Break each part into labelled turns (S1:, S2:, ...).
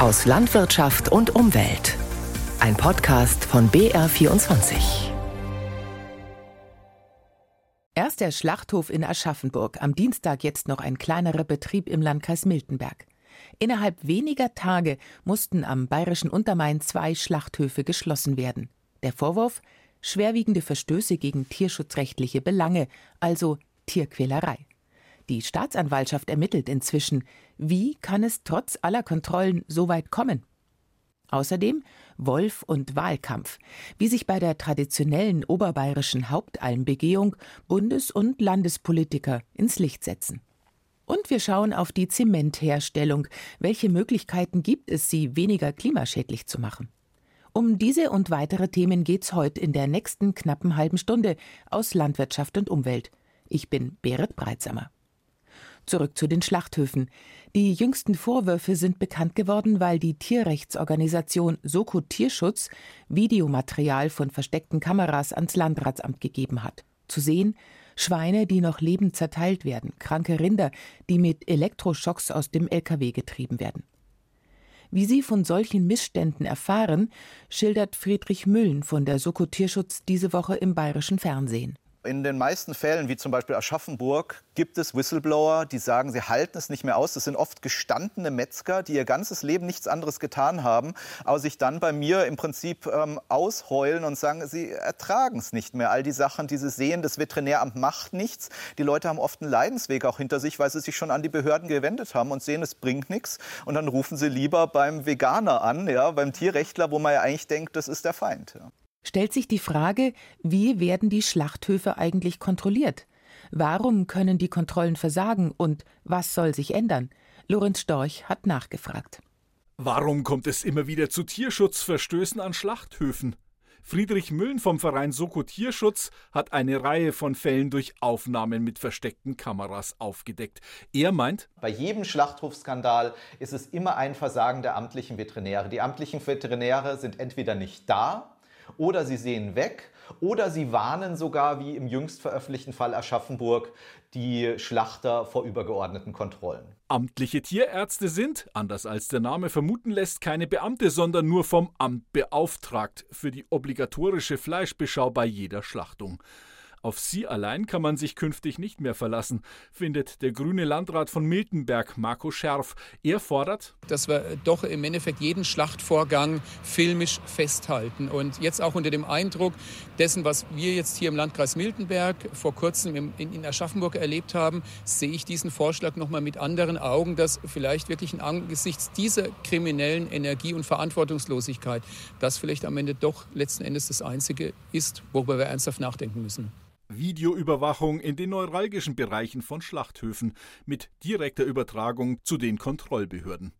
S1: aus Landwirtschaft und Umwelt. Ein Podcast von BR24.
S2: Erst der Schlachthof in Aschaffenburg, am Dienstag jetzt noch ein kleinerer Betrieb im Landkreis Miltenberg. Innerhalb weniger Tage mussten am bayerischen Untermain zwei Schlachthöfe geschlossen werden. Der Vorwurf? Schwerwiegende Verstöße gegen tierschutzrechtliche Belange, also Tierquälerei. Die Staatsanwaltschaft ermittelt inzwischen, wie kann es trotz aller Kontrollen so weit kommen? Außerdem Wolf und Wahlkampf, wie sich bei der traditionellen oberbayerischen Hauptalmbegehung Bundes- und Landespolitiker ins Licht setzen. Und wir schauen auf die Zementherstellung. Welche Möglichkeiten gibt es, sie weniger klimaschädlich zu machen? Um diese und weitere Themen geht's heute in der nächsten knappen halben Stunde aus Landwirtschaft und Umwelt. Ich bin Berit Breitsamer. Zurück zu den Schlachthöfen. Die jüngsten Vorwürfe sind bekannt geworden, weil die Tierrechtsorganisation Soko Tierschutz Videomaterial von versteckten Kameras ans Landratsamt gegeben hat. Zu sehen Schweine, die noch lebend zerteilt werden, kranke Rinder, die mit Elektroschocks aus dem LKW getrieben werden. Wie Sie von solchen Missständen erfahren, schildert Friedrich Müllen von der Soko Tierschutz diese Woche im bayerischen Fernsehen.
S3: In den meisten Fällen, wie zum Beispiel Aschaffenburg, gibt es Whistleblower, die sagen, sie halten es nicht mehr aus. Das sind oft gestandene Metzger, die ihr ganzes Leben nichts anderes getan haben, aber sich dann bei mir im Prinzip ähm, ausheulen und sagen, sie ertragen es nicht mehr. All die Sachen, die sie sehen, das Veterinäramt macht nichts. Die Leute haben oft einen Leidensweg auch hinter sich, weil sie sich schon an die Behörden gewendet haben und sehen, es bringt nichts. Und dann rufen sie lieber beim Veganer an, ja, beim Tierrechtler, wo man ja eigentlich denkt, das ist der Feind. Ja
S2: stellt sich die Frage, wie werden die Schlachthöfe eigentlich kontrolliert? Warum können die Kontrollen versagen und was soll sich ändern? Lorenz Storch hat nachgefragt.
S4: Warum kommt es immer wieder zu Tierschutzverstößen an Schlachthöfen? Friedrich Müllen vom Verein Soko Tierschutz hat eine Reihe von Fällen durch Aufnahmen mit versteckten Kameras aufgedeckt. Er meint,
S3: bei jedem Schlachthofskandal ist es immer ein Versagen der amtlichen Veterinäre. Die amtlichen Veterinäre sind entweder nicht da oder sie sehen weg oder sie warnen sogar, wie im jüngst veröffentlichten Fall Aschaffenburg, die Schlachter vor übergeordneten Kontrollen.
S4: Amtliche Tierärzte sind, anders als der Name vermuten lässt, keine Beamte, sondern nur vom Amt beauftragt für die obligatorische Fleischbeschau bei jeder Schlachtung. Auf sie allein kann man sich künftig nicht mehr verlassen, findet der grüne Landrat von Miltenberg, Marco Scherf. Er fordert,
S5: dass wir doch im Endeffekt jeden Schlachtvorgang filmisch festhalten. Und jetzt auch unter dem Eindruck dessen, was wir jetzt hier im Landkreis Miltenberg vor kurzem in, Aschaffenburg erlebt haben, sehe ich diesen Vorschlag nochmal mit anderen Augen, dass vielleicht wirklich angesichts dieser kriminellen Energie und Verantwortungslosigkeit das vielleicht am Ende doch letzten Endes das Einzige ist, worüber wir ernsthaft nachdenken müssen.
S4: Videoüberwachung in den neuralgischen Bereichen von Schlachthöfen mit direkter Übertragung zu den Kontrollbehörden.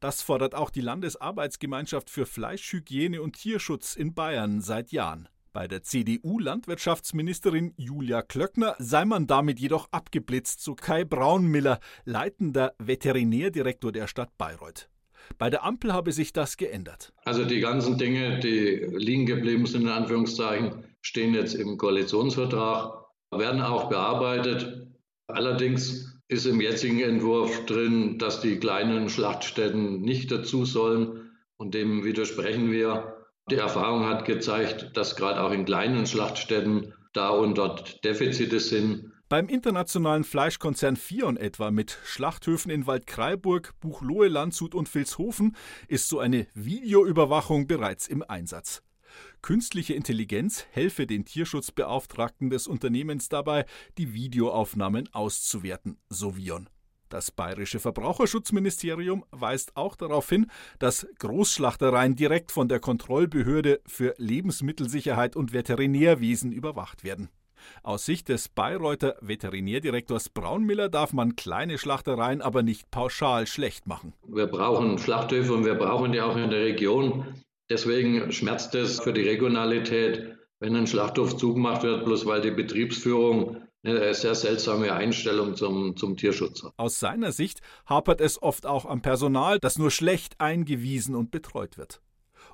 S4: Das fordert auch die Landesarbeitsgemeinschaft für Fleischhygiene und Tierschutz in Bayern seit Jahren. Bei der CDU-Landwirtschaftsministerin Julia Klöckner sei man damit jedoch abgeblitzt, so Kai Braunmiller, leitender Veterinärdirektor der Stadt Bayreuth. Bei der Ampel habe sich das geändert.
S6: Also die ganzen Dinge, die liegen geblieben sind, in Anführungszeichen, stehen jetzt im Koalitionsvertrag, werden auch bearbeitet. Allerdings ist im jetzigen Entwurf drin, dass die kleinen Schlachtstätten nicht dazu sollen. Und dem widersprechen wir. Die Erfahrung hat gezeigt, dass gerade auch in kleinen Schlachtstätten da und dort Defizite sind.
S4: Beim internationalen Fleischkonzern Fion etwa mit Schlachthöfen in Waldkraiburg, Buchloe, Landshut und Vilshofen ist so eine Videoüberwachung bereits im Einsatz. Künstliche Intelligenz helfe den Tierschutzbeauftragten des Unternehmens dabei, die Videoaufnahmen auszuwerten, so Vion. Das bayerische Verbraucherschutzministerium weist auch darauf hin, dass Großschlachtereien direkt von der Kontrollbehörde für Lebensmittelsicherheit und Veterinärwesen überwacht werden. Aus Sicht des Bayreuther Veterinärdirektors Braunmiller darf man kleine Schlachtereien aber nicht pauschal schlecht machen.
S6: Wir brauchen Schlachthöfe und wir brauchen die auch in der Region. Deswegen schmerzt es für die Regionalität, wenn ein Schlachthof zugemacht wird, bloß weil die Betriebsführung eine sehr seltsame Einstellung zum, zum Tierschutz hat.
S4: Aus seiner Sicht hapert es oft auch am Personal, das nur schlecht eingewiesen und betreut wird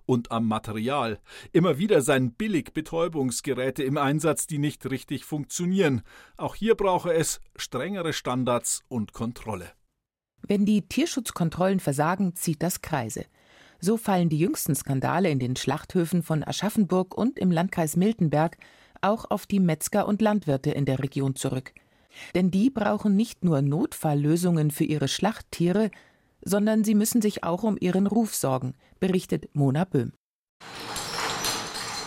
S4: und am Material. Immer wieder seien Billigbetäubungsgeräte im Einsatz, die nicht richtig funktionieren. Auch hier brauche es strengere Standards und Kontrolle.
S2: Wenn die Tierschutzkontrollen versagen, zieht das Kreise. So fallen die jüngsten Skandale in den Schlachthöfen von Aschaffenburg und im Landkreis Miltenberg auch auf die Metzger und Landwirte in der Region zurück. Denn die brauchen nicht nur Notfalllösungen für ihre Schlachttiere, sondern sie müssen sich auch um ihren Ruf sorgen, berichtet Mona Böhm.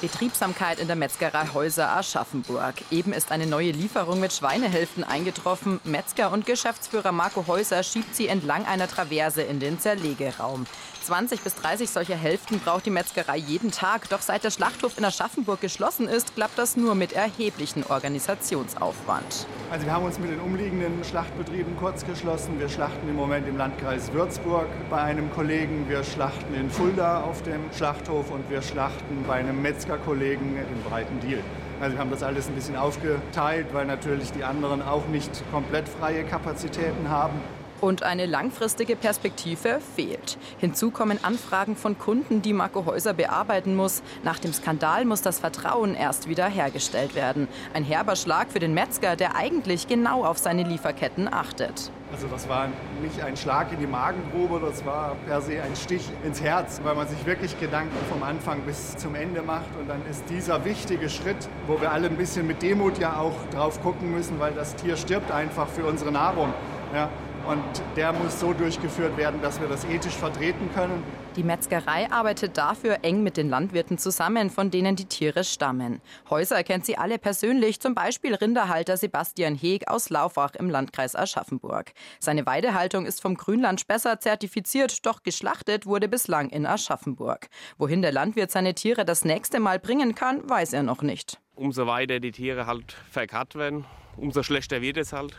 S7: Betriebsamkeit in der Metzgerei Häuser Aschaffenburg. Eben ist eine neue Lieferung mit Schweinehälften eingetroffen. Metzger und Geschäftsführer Marco Häuser schiebt sie entlang einer Traverse in den Zerlegeraum. 20 bis 30 solcher Hälften braucht die Metzgerei jeden Tag. Doch seit der Schlachthof in Aschaffenburg geschlossen ist, klappt das nur mit erheblichen Organisationsaufwand.
S8: Also wir haben uns mit den umliegenden Schlachtbetrieben kurz geschlossen. Wir schlachten im Moment im Landkreis Würzburg bei einem Kollegen. Wir schlachten in Fulda auf dem Schlachthof und wir schlachten bei einem Metzgerkollegen in Breitendiel. Also wir haben das alles ein bisschen aufgeteilt, weil natürlich die anderen auch nicht komplett freie Kapazitäten haben.
S7: Und eine langfristige Perspektive fehlt. Hinzu kommen Anfragen von Kunden, die Marco Häuser bearbeiten muss. Nach dem Skandal muss das Vertrauen erst wieder hergestellt werden. Ein herber Schlag für den Metzger, der eigentlich genau auf seine Lieferketten achtet.
S8: Also das war nicht ein Schlag in die Magengrube, das war per se ein Stich ins Herz, weil man sich wirklich Gedanken vom Anfang bis zum Ende macht. Und dann ist dieser wichtige Schritt, wo wir alle ein bisschen mit Demut ja auch drauf gucken müssen, weil das Tier stirbt einfach für unsere Nahrung. Ja, und der muss so durchgeführt werden, dass wir das ethisch vertreten können.
S7: Die Metzgerei arbeitet dafür eng mit den Landwirten zusammen, von denen die Tiere stammen. Häuser kennt sie alle persönlich, zum Beispiel Rinderhalter Sebastian Heg aus Laufach im Landkreis Aschaffenburg. Seine Weidehaltung ist vom Grünland Spessart zertifiziert, doch geschlachtet wurde bislang in Aschaffenburg. Wohin der Landwirt seine Tiere das nächste Mal bringen kann, weiß er noch nicht.
S9: Umso weiter die Tiere halt verkarrt werden, umso schlechter wird es halt.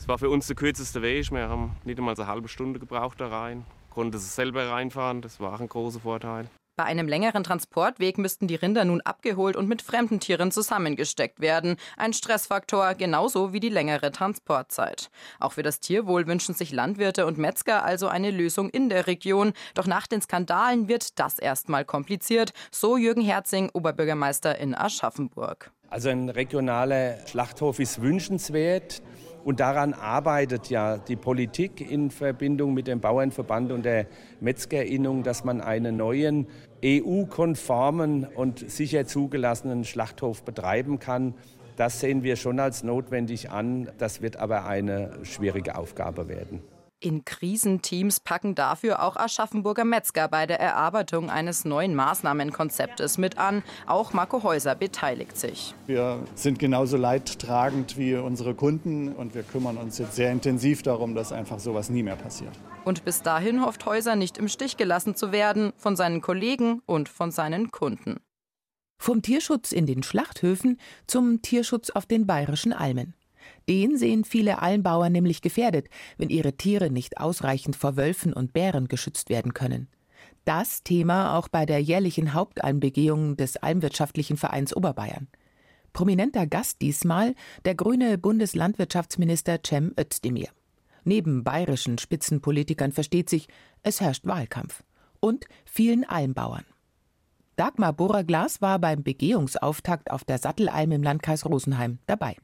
S9: Es war für uns der kürzeste Weg. Wir haben nicht einmal eine halbe Stunde gebraucht da rein. Konnte es selber reinfahren. Das war auch ein großer Vorteil.
S7: Bei einem längeren Transportweg müssten die Rinder nun abgeholt und mit fremden Tieren zusammengesteckt werden. Ein Stressfaktor, genauso wie die längere Transportzeit. Auch für das Tierwohl wünschen sich Landwirte und Metzger also eine Lösung in der Region. Doch nach den Skandalen wird das erstmal kompliziert, so Jürgen Herzing, Oberbürgermeister in Aschaffenburg.
S10: Also ein regionaler Schlachthof ist wünschenswert. Und daran arbeitet ja die Politik in Verbindung mit dem Bauernverband und der Metzgerinnung, dass man einen neuen EU-konformen und sicher zugelassenen Schlachthof betreiben kann. Das sehen wir schon als notwendig an. Das wird aber eine schwierige Aufgabe werden.
S7: In Krisenteams packen dafür auch Aschaffenburger Metzger bei der Erarbeitung eines neuen Maßnahmenkonzeptes mit an. Auch Marco Häuser beteiligt sich.
S8: Wir sind genauso leidtragend wie unsere Kunden und wir kümmern uns jetzt sehr intensiv darum, dass einfach sowas nie mehr passiert.
S7: Und bis dahin hofft Häuser nicht im Stich gelassen zu werden von seinen Kollegen und von seinen Kunden.
S2: Vom Tierschutz in den Schlachthöfen zum Tierschutz auf den bayerischen Almen. Den sehen viele Almbauern nämlich gefährdet, wenn ihre Tiere nicht ausreichend vor Wölfen und Bären geschützt werden können. Das Thema auch bei der jährlichen Hauptalmbegehung des Almwirtschaftlichen Vereins Oberbayern. Prominenter Gast diesmal der grüne Bundeslandwirtschaftsminister Cem Özdemir. Neben bayerischen Spitzenpolitikern versteht sich, es herrscht Wahlkampf. Und vielen Almbauern. Dagmar Bohrer-Glas war beim Begehungsauftakt auf der Sattelalm im Landkreis Rosenheim dabei.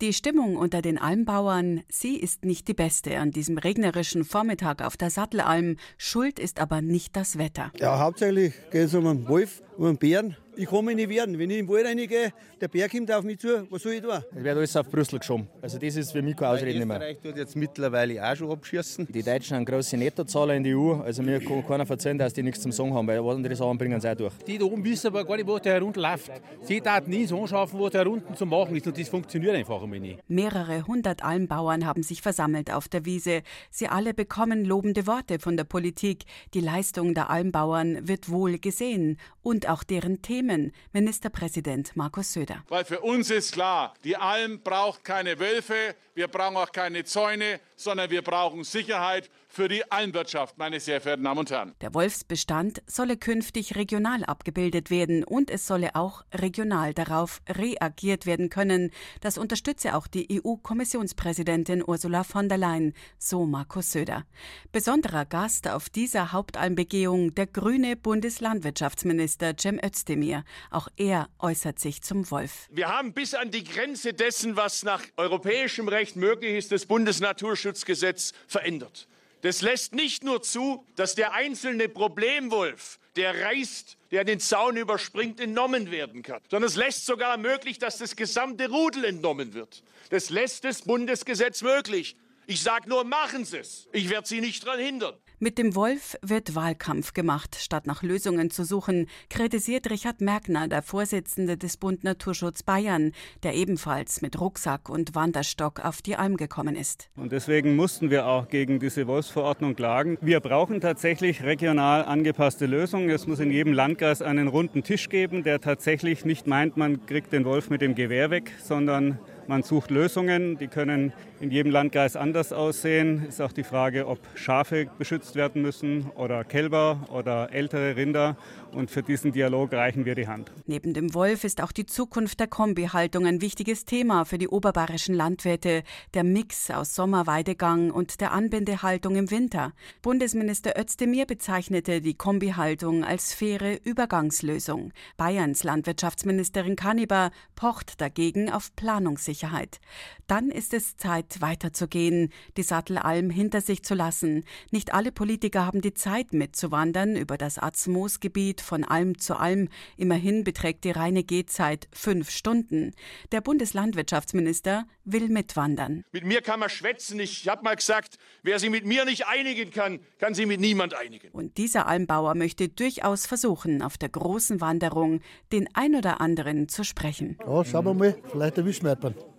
S11: Die Stimmung unter den Almbauern, sie ist nicht die beste an diesem regnerischen Vormittag auf der Sattelalm. Schuld ist aber nicht das Wetter.
S12: Ja, hauptsächlich geht es um einen Wolf, um einen Bären ich kann mich nicht wehren. Wenn ich in den Wald reingehe, der Bär kommt auf mich zu, was soll ich tun?
S13: Es wird alles auf Brüssel geschoben. Also das ist für mich keine Ausrede mehr.
S14: Österreich tut jetzt mittlerweile auch schon abschießen.
S13: Die Deutschen haben große Nettozahler in die EU. Also mir kann keiner erzählen, dass die nichts zum Sagen haben, weil andere Sachen bringen sie auch durch.
S15: Die da oben wissen aber gar nicht, was da herunter läuft. Sie darf nie so anschaffen, was da herunten zu machen ist. Und das funktioniert einfach immer nicht.
S11: Mehrere hundert Almbauern haben sich versammelt auf der Wiese. Sie alle bekommen lobende Worte von der Politik. Die Leistung der Almbauern wird wohl gesehen. Und auch deren Themen. Minister Ministerpräsident Markus Söder.
S16: Weil für uns ist klar, die Alm braucht keine Wölfe, wir brauchen auch keine Zäune, sondern wir brauchen Sicherheit für die Almwirtschaft, meine sehr verehrten Damen und Herren.
S11: Der Wolfsbestand solle künftig regional abgebildet werden und es solle auch regional darauf reagiert werden können. Das unterstütze auch die EU-Kommissionspräsidentin Ursula von der Leyen, so Markus Söder. Besonderer Gast auf dieser Hauptalmbegehung der grüne Bundeslandwirtschaftsminister Cem Özdemir. Mehr. Auch er äußert sich zum Wolf.
S17: Wir haben bis an die Grenze dessen, was nach europäischem Recht möglich ist, das Bundesnaturschutzgesetz verändert. Das lässt nicht nur zu, dass der einzelne Problemwolf, der reißt, der den Zaun überspringt, entnommen werden kann, sondern es lässt sogar möglich, dass das gesamte Rudel entnommen wird. Das lässt das Bundesgesetz möglich. Ich sage nur, machen Sie es. Ich werde Sie nicht daran hindern.
S11: Mit dem Wolf wird Wahlkampf gemacht, statt nach Lösungen zu suchen, kritisiert Richard Merkner, der Vorsitzende des Bund Naturschutz Bayern, der ebenfalls mit Rucksack und Wanderstock auf die Alm gekommen ist.
S18: Und deswegen mussten wir auch gegen diese Wolfsverordnung klagen. Wir brauchen tatsächlich regional angepasste Lösungen. Es muss in jedem Landkreis einen runden Tisch geben, der tatsächlich nicht meint, man kriegt den Wolf mit dem Gewehr weg, sondern man sucht Lösungen, die können in jedem Landkreis anders aussehen. Ist auch die Frage, ob Schafe beschützt werden müssen oder Kälber oder ältere Rinder. Und für diesen Dialog reichen wir die Hand.
S11: Neben dem Wolf ist auch die Zukunft der Kombihaltung ein wichtiges Thema für die oberbayerischen Landwirte. Der Mix aus Sommerweidegang und der Anbindehaltung im Winter. Bundesminister Özdemir bezeichnete die Kombihaltung als faire Übergangslösung. Bayerns Landwirtschaftsministerin Kanniber pocht dagegen auf Planungssicherheit. Dann ist es Zeit, weiterzugehen, die Sattelalm hinter sich zu lassen. Nicht alle Politiker haben die Zeit mitzuwandern über das Atzmoos-Gebiet von Alm zu Alm. Immerhin beträgt die reine Gehzeit fünf Stunden. Der Bundeslandwirtschaftsminister will mitwandern.
S17: Mit mir kann man schwätzen. Ich habe mal gesagt, wer sich mit mir nicht einigen kann, kann sich mit niemand einigen.
S11: Und dieser Almbauer möchte durchaus versuchen, auf der großen Wanderung den ein oder anderen zu sprechen.
S12: Ja, schauen wir mal, vielleicht erwischen wir jemanden.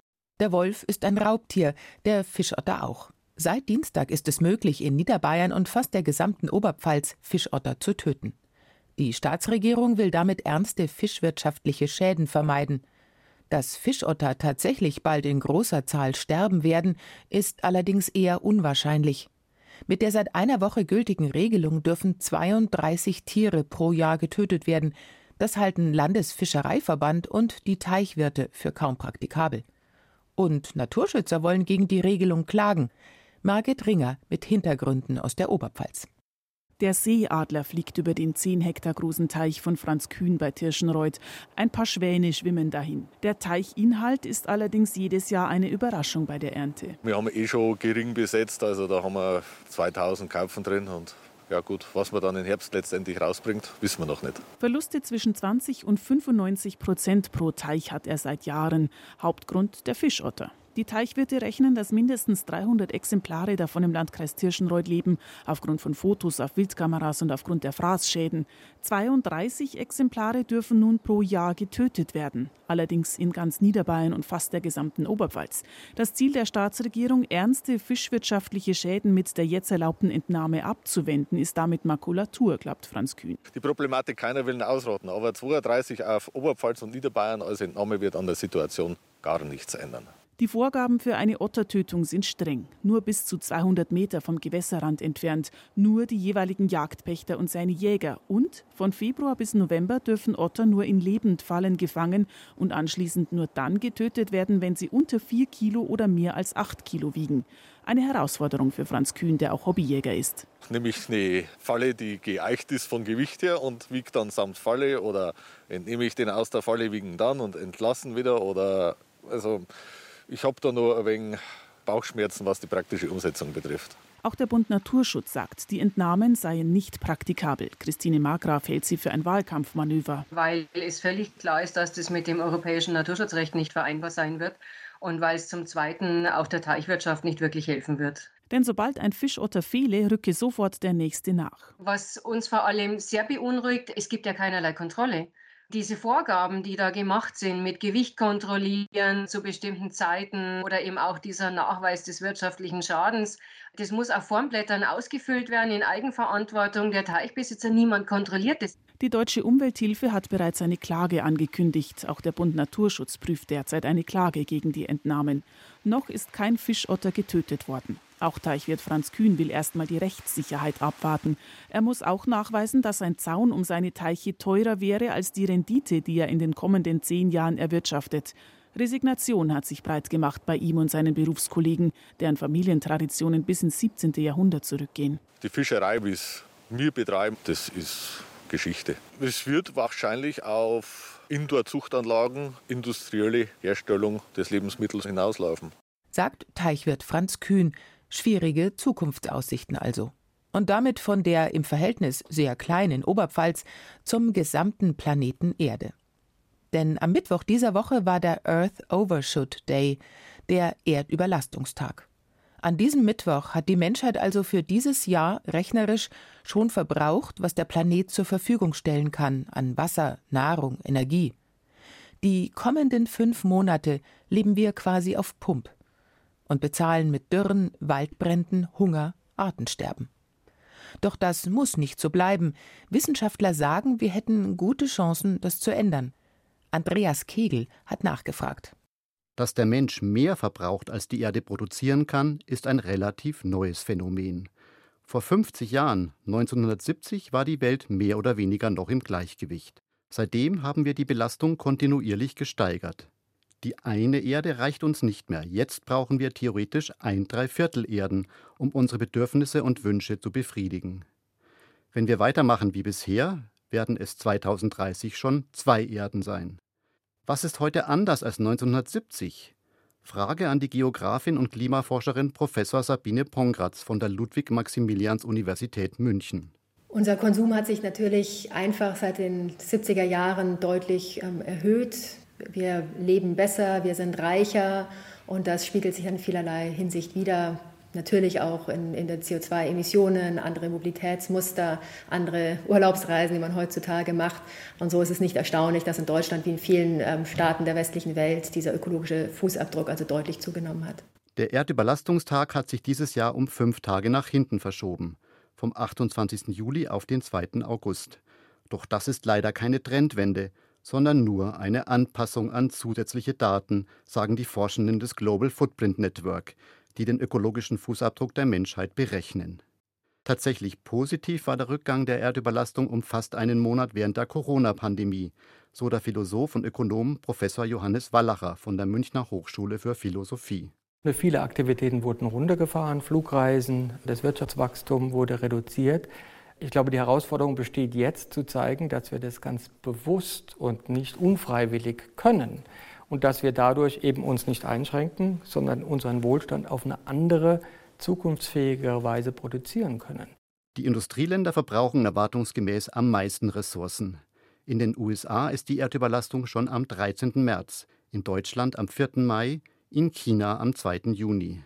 S2: Der Wolf ist ein Raubtier, der Fischotter auch. Seit Dienstag ist es möglich, in Niederbayern und fast der gesamten Oberpfalz Fischotter zu töten. Die Staatsregierung will damit ernste fischwirtschaftliche Schäden vermeiden. Dass Fischotter tatsächlich bald in großer Zahl sterben werden, ist allerdings eher unwahrscheinlich. Mit der seit einer Woche gültigen Regelung dürfen 32 Tiere pro Jahr getötet werden. Das halten Landesfischereiverband und die Teichwirte für kaum praktikabel. Und Naturschützer wollen gegen die Regelung klagen. Margit Ringer mit Hintergründen aus der Oberpfalz.
S19: Der Seeadler fliegt über den 10 Hektar großen Teich von Franz Kühn bei Tirschenreuth. Ein paar Schwäne schwimmen dahin. Der Teichinhalt ist allerdings jedes Jahr eine Überraschung bei der Ernte.
S20: Wir haben eh schon gering besetzt, also da haben wir 2000 Karpfen drin und ja gut, was man dann im Herbst letztendlich rausbringt, wissen wir noch nicht.
S19: Verluste zwischen 20 und 95 Prozent pro Teich hat er seit Jahren. Hauptgrund der Fischotter. Die Teichwirte rechnen, dass mindestens 300 Exemplare davon im Landkreis Tirschenreuth leben, aufgrund von Fotos auf Wildkameras und aufgrund der Fraßschäden. 32 Exemplare dürfen nun pro Jahr getötet werden, allerdings in ganz Niederbayern und fast der gesamten Oberpfalz. Das Ziel der Staatsregierung, ernste fischwirtschaftliche Schäden mit der jetzt erlaubten Entnahme abzuwenden, ist damit Makulatur, glaubt Franz Kühn.
S20: Die Problematik keiner will ausrotten, aber 32 auf Oberpfalz und Niederbayern als Entnahme wird an der Situation gar nichts ändern.
S19: Die Vorgaben für eine Ottertötung sind streng. Nur bis zu 200 Meter vom Gewässerrand entfernt. Nur die jeweiligen Jagdpächter und seine Jäger. Und von Februar bis November dürfen Otter nur in Lebendfallen gefangen und anschließend nur dann getötet werden, wenn sie unter 4 Kilo oder mehr als 8 Kilo wiegen. Eine Herausforderung für Franz Kühn, der auch Hobbyjäger ist.
S20: Nämlich eine Falle, die geeicht ist von Gewicht her und wiegt dann samt Falle oder entnehme ich den aus der Falle, wiegen dann und entlassen wieder oder also ich habe da noch ein wenig Bauchschmerzen, was die praktische Umsetzung betrifft.
S19: Auch der Bund Naturschutz sagt, die Entnahmen seien nicht praktikabel. Christine Margraf hält sie für ein Wahlkampfmanöver.
S21: Weil es völlig klar ist, dass das mit dem europäischen Naturschutzrecht nicht vereinbar sein wird und weil es zum Zweiten auch der Teichwirtschaft nicht wirklich helfen wird.
S19: Denn sobald ein Fischotter fehle, rücke sofort der nächste nach.
S21: Was uns vor allem sehr beunruhigt, es gibt ja keinerlei Kontrolle diese Vorgaben, die da gemacht sind, mit Gewicht kontrollieren zu bestimmten Zeiten oder eben auch dieser Nachweis des wirtschaftlichen Schadens, das muss auf Formblättern ausgefüllt werden in Eigenverantwortung der Teichbesitzer. Niemand kontrolliert das.
S19: Die Deutsche Umwelthilfe hat bereits eine Klage angekündigt. Auch der Bund Naturschutz prüft derzeit eine Klage gegen die Entnahmen. Noch ist kein Fischotter getötet worden. Auch Teichwirt Franz Kühn will erstmal die Rechtssicherheit abwarten. Er muss auch nachweisen, dass ein Zaun um seine Teiche teurer wäre als die Rendite, die er in den kommenden zehn Jahren erwirtschaftet. Resignation hat sich breit gemacht bei ihm und seinen Berufskollegen, deren Familientraditionen bis ins 17. Jahrhundert zurückgehen.
S20: Die Fischerei, wie es wir betreiben, das ist Geschichte. Es wird wahrscheinlich auf Indoor-Zuchtanlagen, industrielle Herstellung des Lebensmittels hinauslaufen.
S2: Sagt Teichwirt Franz Kühn. Schwierige Zukunftsaussichten also. Und damit von der im Verhältnis sehr kleinen Oberpfalz zum gesamten Planeten Erde. Denn am Mittwoch dieser Woche war der Earth Overshoot Day, der Erdüberlastungstag. An diesem Mittwoch hat die Menschheit also für dieses Jahr rechnerisch schon verbraucht, was der Planet zur Verfügung stellen kann an Wasser, Nahrung, Energie. Die kommenden fünf Monate leben wir quasi auf Pump und bezahlen mit Dürren, Waldbränden, Hunger, Artensterben. Doch das muss nicht so bleiben. Wissenschaftler sagen, wir hätten gute Chancen, das zu ändern. Andreas Kegel hat nachgefragt.
S22: Dass der Mensch mehr verbraucht, als die Erde produzieren kann, ist ein relativ neues Phänomen. Vor 50 Jahren, 1970, war die Welt mehr oder weniger noch im Gleichgewicht. Seitdem haben wir die Belastung kontinuierlich gesteigert. Die eine Erde reicht uns nicht mehr. Jetzt brauchen wir theoretisch ein Dreiviertel Erden, um unsere Bedürfnisse und Wünsche zu befriedigen. Wenn wir weitermachen wie bisher, werden es 2030 schon zwei Erden sein. Was ist heute anders als 1970? Frage an die Geografin und Klimaforscherin Professor Sabine Pongratz von der Ludwig-Maximilians-Universität München.
S23: Unser Konsum hat sich natürlich einfach seit den 70er Jahren deutlich ähm, erhöht. Wir leben besser, wir sind reicher und das spiegelt sich in vielerlei Hinsicht wieder natürlich auch in, in den CO2-Emissionen, andere Mobilitätsmuster, andere Urlaubsreisen, die man heutzutage macht. Und so ist es nicht erstaunlich, dass in Deutschland wie in vielen ähm, Staaten der westlichen Welt dieser ökologische Fußabdruck also deutlich zugenommen hat.
S22: Der Erdüberlastungstag hat sich dieses Jahr um fünf Tage nach hinten verschoben, vom 28. Juli auf den 2. August. Doch das ist leider keine Trendwende, sondern nur eine Anpassung an zusätzliche Daten, sagen die Forschenden des Global Footprint Network, die den ökologischen Fußabdruck der Menschheit berechnen. Tatsächlich positiv war der Rückgang der Erdüberlastung um fast einen Monat während der Corona-Pandemie, so der Philosoph und Ökonom Professor Johannes Wallacher von der Münchner Hochschule für Philosophie.
S24: Viele Aktivitäten wurden runtergefahren, Flugreisen, das Wirtschaftswachstum wurde reduziert. Ich glaube, die Herausforderung besteht jetzt zu zeigen, dass wir das ganz bewusst und nicht unfreiwillig können und dass wir dadurch eben uns nicht einschränken, sondern unseren Wohlstand auf eine andere, zukunftsfähigere Weise produzieren können.
S22: Die Industrieländer verbrauchen erwartungsgemäß am meisten Ressourcen. In den USA ist die Erdüberlastung schon am 13. März, in Deutschland am 4. Mai, in China am 2. Juni.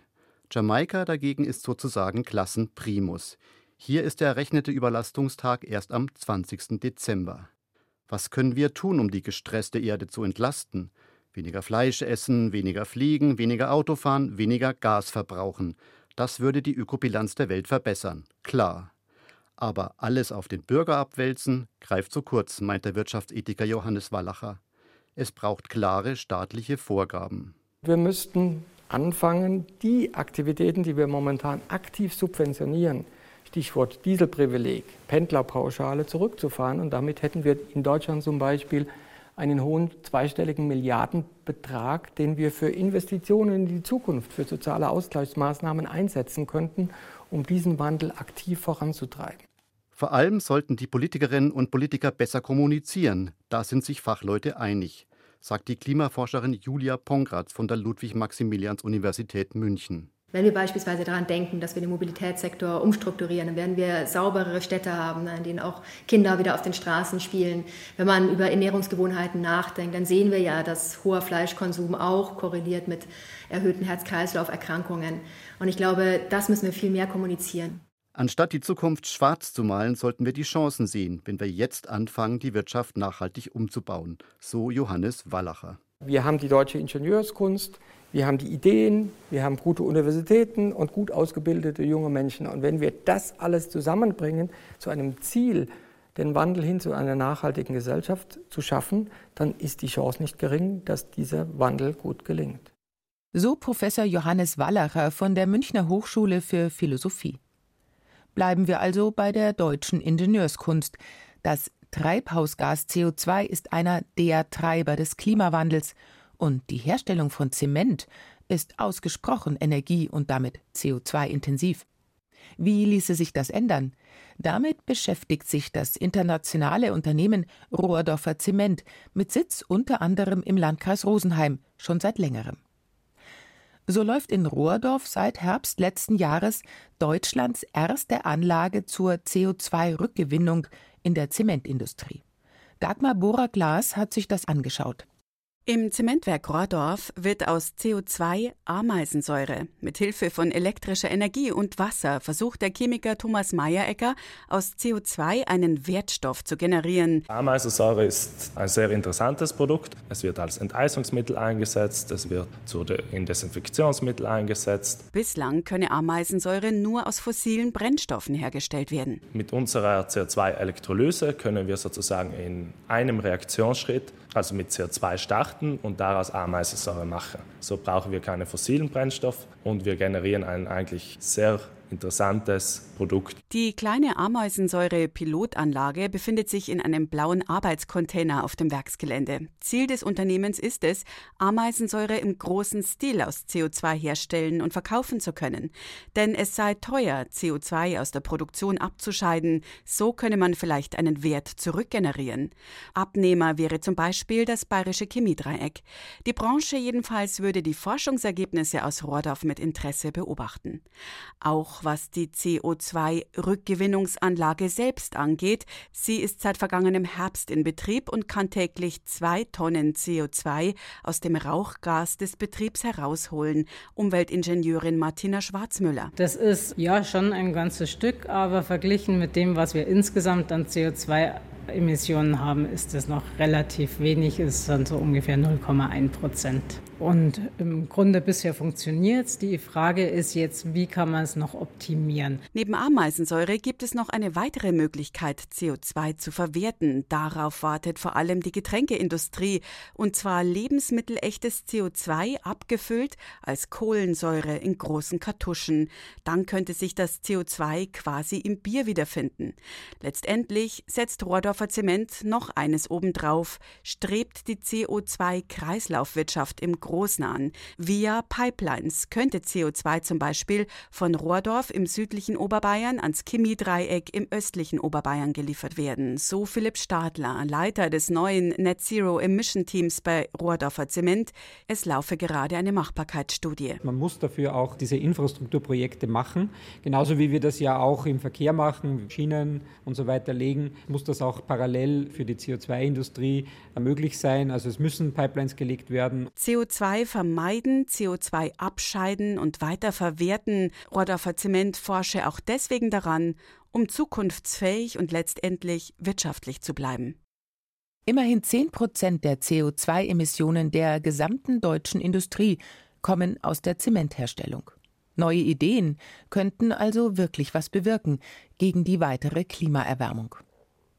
S22: Jamaika dagegen ist sozusagen Klassenprimus. Hier ist der errechnete Überlastungstag erst am 20. Dezember. Was können wir tun, um die gestresste Erde zu entlasten? Weniger Fleisch essen, weniger fliegen, weniger Auto fahren, weniger Gas verbrauchen. Das würde die Ökobilanz der Welt verbessern. Klar. Aber alles auf den Bürger abwälzen, greift zu kurz, meint der Wirtschaftsethiker Johannes Wallacher. Es braucht klare staatliche Vorgaben.
S24: Wir müssten anfangen, die Aktivitäten, die wir momentan aktiv subventionieren, Stichwort Dieselprivileg, Pendlerpauschale zurückzufahren. Und damit hätten wir in Deutschland zum Beispiel einen hohen zweistelligen Milliardenbetrag, den wir für Investitionen in die Zukunft, für soziale Ausgleichsmaßnahmen einsetzen könnten, um diesen Wandel aktiv voranzutreiben.
S22: Vor allem sollten die Politikerinnen und Politiker besser kommunizieren. Da sind sich Fachleute einig, sagt die Klimaforscherin Julia Pongratz von der Ludwig-Maximilians-Universität München.
S23: Wenn wir beispielsweise daran denken, dass wir den Mobilitätssektor umstrukturieren, dann werden wir sauberere Städte haben, ne, in denen auch Kinder wieder auf den Straßen spielen. Wenn man über Ernährungsgewohnheiten nachdenkt, dann sehen wir ja, dass hoher Fleischkonsum auch korreliert mit erhöhten Herz-Kreislauf-Erkrankungen. Und ich glaube, das müssen wir viel mehr kommunizieren.
S22: Anstatt die Zukunft schwarz zu malen, sollten wir die Chancen sehen, wenn wir jetzt anfangen, die Wirtschaft nachhaltig umzubauen. So Johannes Wallacher.
S24: Wir haben die deutsche Ingenieurskunst, wir haben die Ideen, wir haben gute Universitäten und gut ausgebildete junge Menschen. Und wenn wir das alles zusammenbringen zu einem Ziel, den Wandel hin zu einer nachhaltigen Gesellschaft zu schaffen, dann ist die Chance nicht gering, dass dieser Wandel gut gelingt.
S2: So Professor Johannes Wallacher von der Münchner Hochschule für Philosophie. Bleiben wir also bei der deutschen Ingenieurskunst. Das Treibhausgas CO2 ist einer der Treiber des Klimawandels und die Herstellung von Zement ist ausgesprochen energie- und damit CO2-intensiv. Wie ließe sich das ändern? Damit beschäftigt sich das internationale Unternehmen Rohrdorfer Zement mit Sitz unter anderem im Landkreis Rosenheim schon seit längerem. So läuft in Rohrdorf seit Herbst letzten Jahres Deutschlands erste Anlage zur CO2-Rückgewinnung in der Zementindustrie. Dagmar Bohrer-Glas hat sich das angeschaut.
S11: Im Zementwerk Rohrdorf wird aus CO2 Ameisensäure. Mit Hilfe von elektrischer Energie und Wasser versucht der Chemiker Thomas Meyerecker aus CO2 einen Wertstoff zu generieren.
S25: Ameisensäure ist ein sehr interessantes Produkt. Es wird als Enteisungsmittel eingesetzt, es wird in Desinfektionsmittel eingesetzt.
S11: Bislang könne Ameisensäure nur aus fossilen Brennstoffen hergestellt werden.
S25: Mit unserer CO2-Elektrolyse können wir sozusagen in einem Reaktionsschritt also mit CO2 starten und daraus Ameisensäure machen. So brauchen wir keine fossilen Brennstoffe und wir generieren einen eigentlich sehr interessantes Produkt.
S11: Die kleine Ameisensäure-Pilotanlage befindet sich in einem blauen Arbeitscontainer auf dem Werksgelände. Ziel des Unternehmens ist es, Ameisensäure im großen Stil aus CO2 herstellen und verkaufen zu können. Denn es sei teuer, CO2 aus der Produktion abzuscheiden. So könne man vielleicht einen Wert zurückgenerieren. Abnehmer wäre zum Beispiel das bayerische Chemiedreieck. Die Branche jedenfalls würde die Forschungsergebnisse aus Rohrdorf mit Interesse beobachten. Auch was die CO2-Rückgewinnungsanlage selbst angeht. Sie ist seit vergangenem Herbst in Betrieb und kann täglich zwei Tonnen CO2 aus dem Rauchgas des Betriebs herausholen. Umweltingenieurin Martina Schwarzmüller.
S26: Das ist ja schon ein ganzes Stück, aber verglichen mit dem, was wir insgesamt an CO2 Emissionen haben, ist es noch relativ wenig, ist dann so ungefähr 0,1 Prozent. Und im Grunde bisher funktioniert es. Die Frage ist jetzt, wie kann man es noch optimieren?
S11: Neben Ameisensäure gibt es noch eine weitere Möglichkeit, CO2 zu verwerten. Darauf wartet vor allem die Getränkeindustrie. Und zwar lebensmittelechtes CO2 abgefüllt als Kohlensäure in großen Kartuschen. Dann könnte sich das CO2 quasi im Bier wiederfinden. Letztendlich setzt Rohrdorfer Zement noch eines obendrauf, strebt die CO2-Kreislaufwirtschaft im Großen an. Via Pipelines könnte CO2 zum Beispiel von Rohrdorf im südlichen Oberbayern ans Chemiedreieck im östlichen Oberbayern geliefert werden. So Philipp Stadler, Leiter des neuen Net Zero Emission Teams bei Rohrdorfer Zement. Es laufe gerade eine Machbarkeitsstudie.
S27: Man muss dafür auch diese Infrastrukturprojekte machen. Genauso wie wir das ja auch im Verkehr machen, Schienen und so weiter legen, muss das auch parallel für die CO2-Industrie möglich sein. Also es müssen Pipelines gelegt werden.
S11: CO2 CO2 vermeiden, CO2 abscheiden und weiterverwerten. Rohrdorfer Zement forsche auch deswegen daran, um zukunftsfähig und letztendlich wirtschaftlich zu bleiben.
S2: Immerhin 10 Prozent der CO2-Emissionen der gesamten deutschen Industrie kommen aus der Zementherstellung. Neue Ideen könnten also wirklich was bewirken gegen die weitere Klimaerwärmung.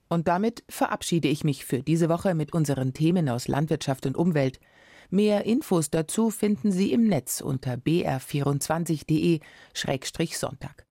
S2: Und damit verabschiede ich mich für diese Woche mit unseren Themen aus Landwirtschaft und Umwelt. Mehr Infos dazu finden Sie im Netz unter br24.de-sonntag.